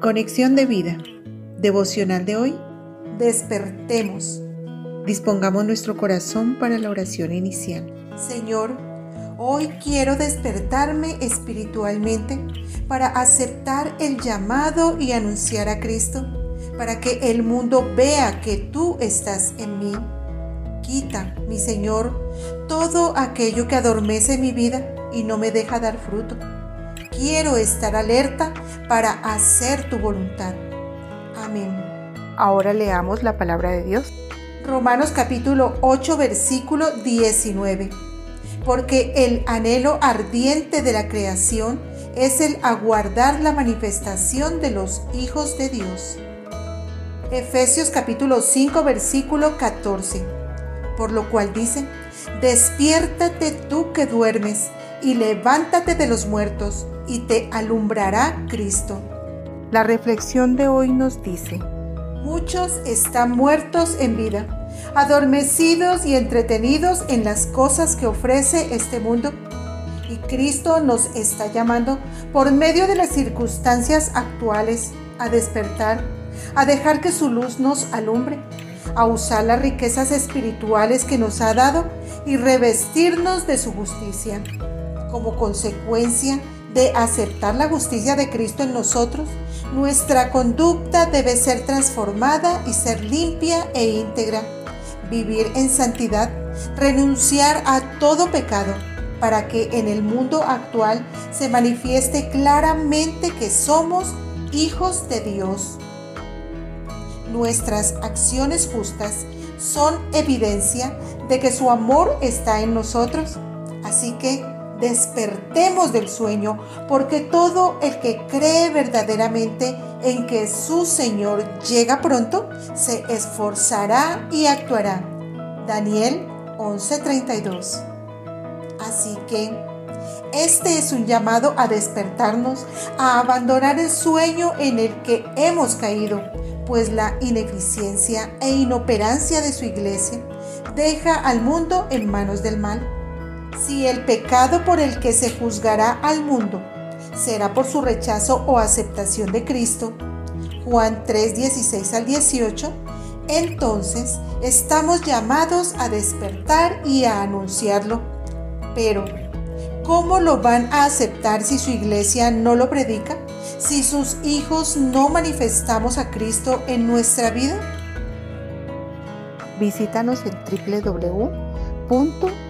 Conexión de vida. Devocional de hoy. Despertemos. Dispongamos nuestro corazón para la oración inicial. Señor, hoy quiero despertarme espiritualmente para aceptar el llamado y anunciar a Cristo, para que el mundo vea que tú estás en mí. Quita, mi Señor, todo aquello que adormece mi vida y no me deja dar fruto quiero estar alerta para hacer tu voluntad. Amén. Ahora leamos la palabra de Dios. Romanos capítulo 8 versículo 19. Porque el anhelo ardiente de la creación es el aguardar la manifestación de los hijos de Dios. Efesios capítulo 5 versículo 14. Por lo cual dice, despiértate tú que duermes y levántate de los muertos y te alumbrará Cristo. La reflexión de hoy nos dice, muchos están muertos en vida, adormecidos y entretenidos en las cosas que ofrece este mundo. Y Cristo nos está llamando por medio de las circunstancias actuales a despertar, a dejar que su luz nos alumbre, a usar las riquezas espirituales que nos ha dado y revestirnos de su justicia. Como consecuencia de aceptar la justicia de Cristo en nosotros, nuestra conducta debe ser transformada y ser limpia e íntegra. Vivir en santidad, renunciar a todo pecado, para que en el mundo actual se manifieste claramente que somos hijos de Dios. Nuestras acciones justas son evidencia de que su amor está en nosotros. Así que despertemos del sueño, porque todo el que cree verdaderamente en que su Señor llega pronto, se esforzará y actuará. Daniel 11:32. Así que este es un llamado a despertarnos, a abandonar el sueño en el que hemos caído, pues la ineficiencia e inoperancia de su iglesia deja al mundo en manos del mal. Si el pecado por el que se juzgará al mundo será por su rechazo o aceptación de Cristo, Juan 3, 16 al 18, entonces estamos llamados a despertar y a anunciarlo. Pero, ¿cómo lo van a aceptar si su iglesia no lo predica? Si sus hijos no manifestamos a Cristo en nuestra vida? Visítanos en www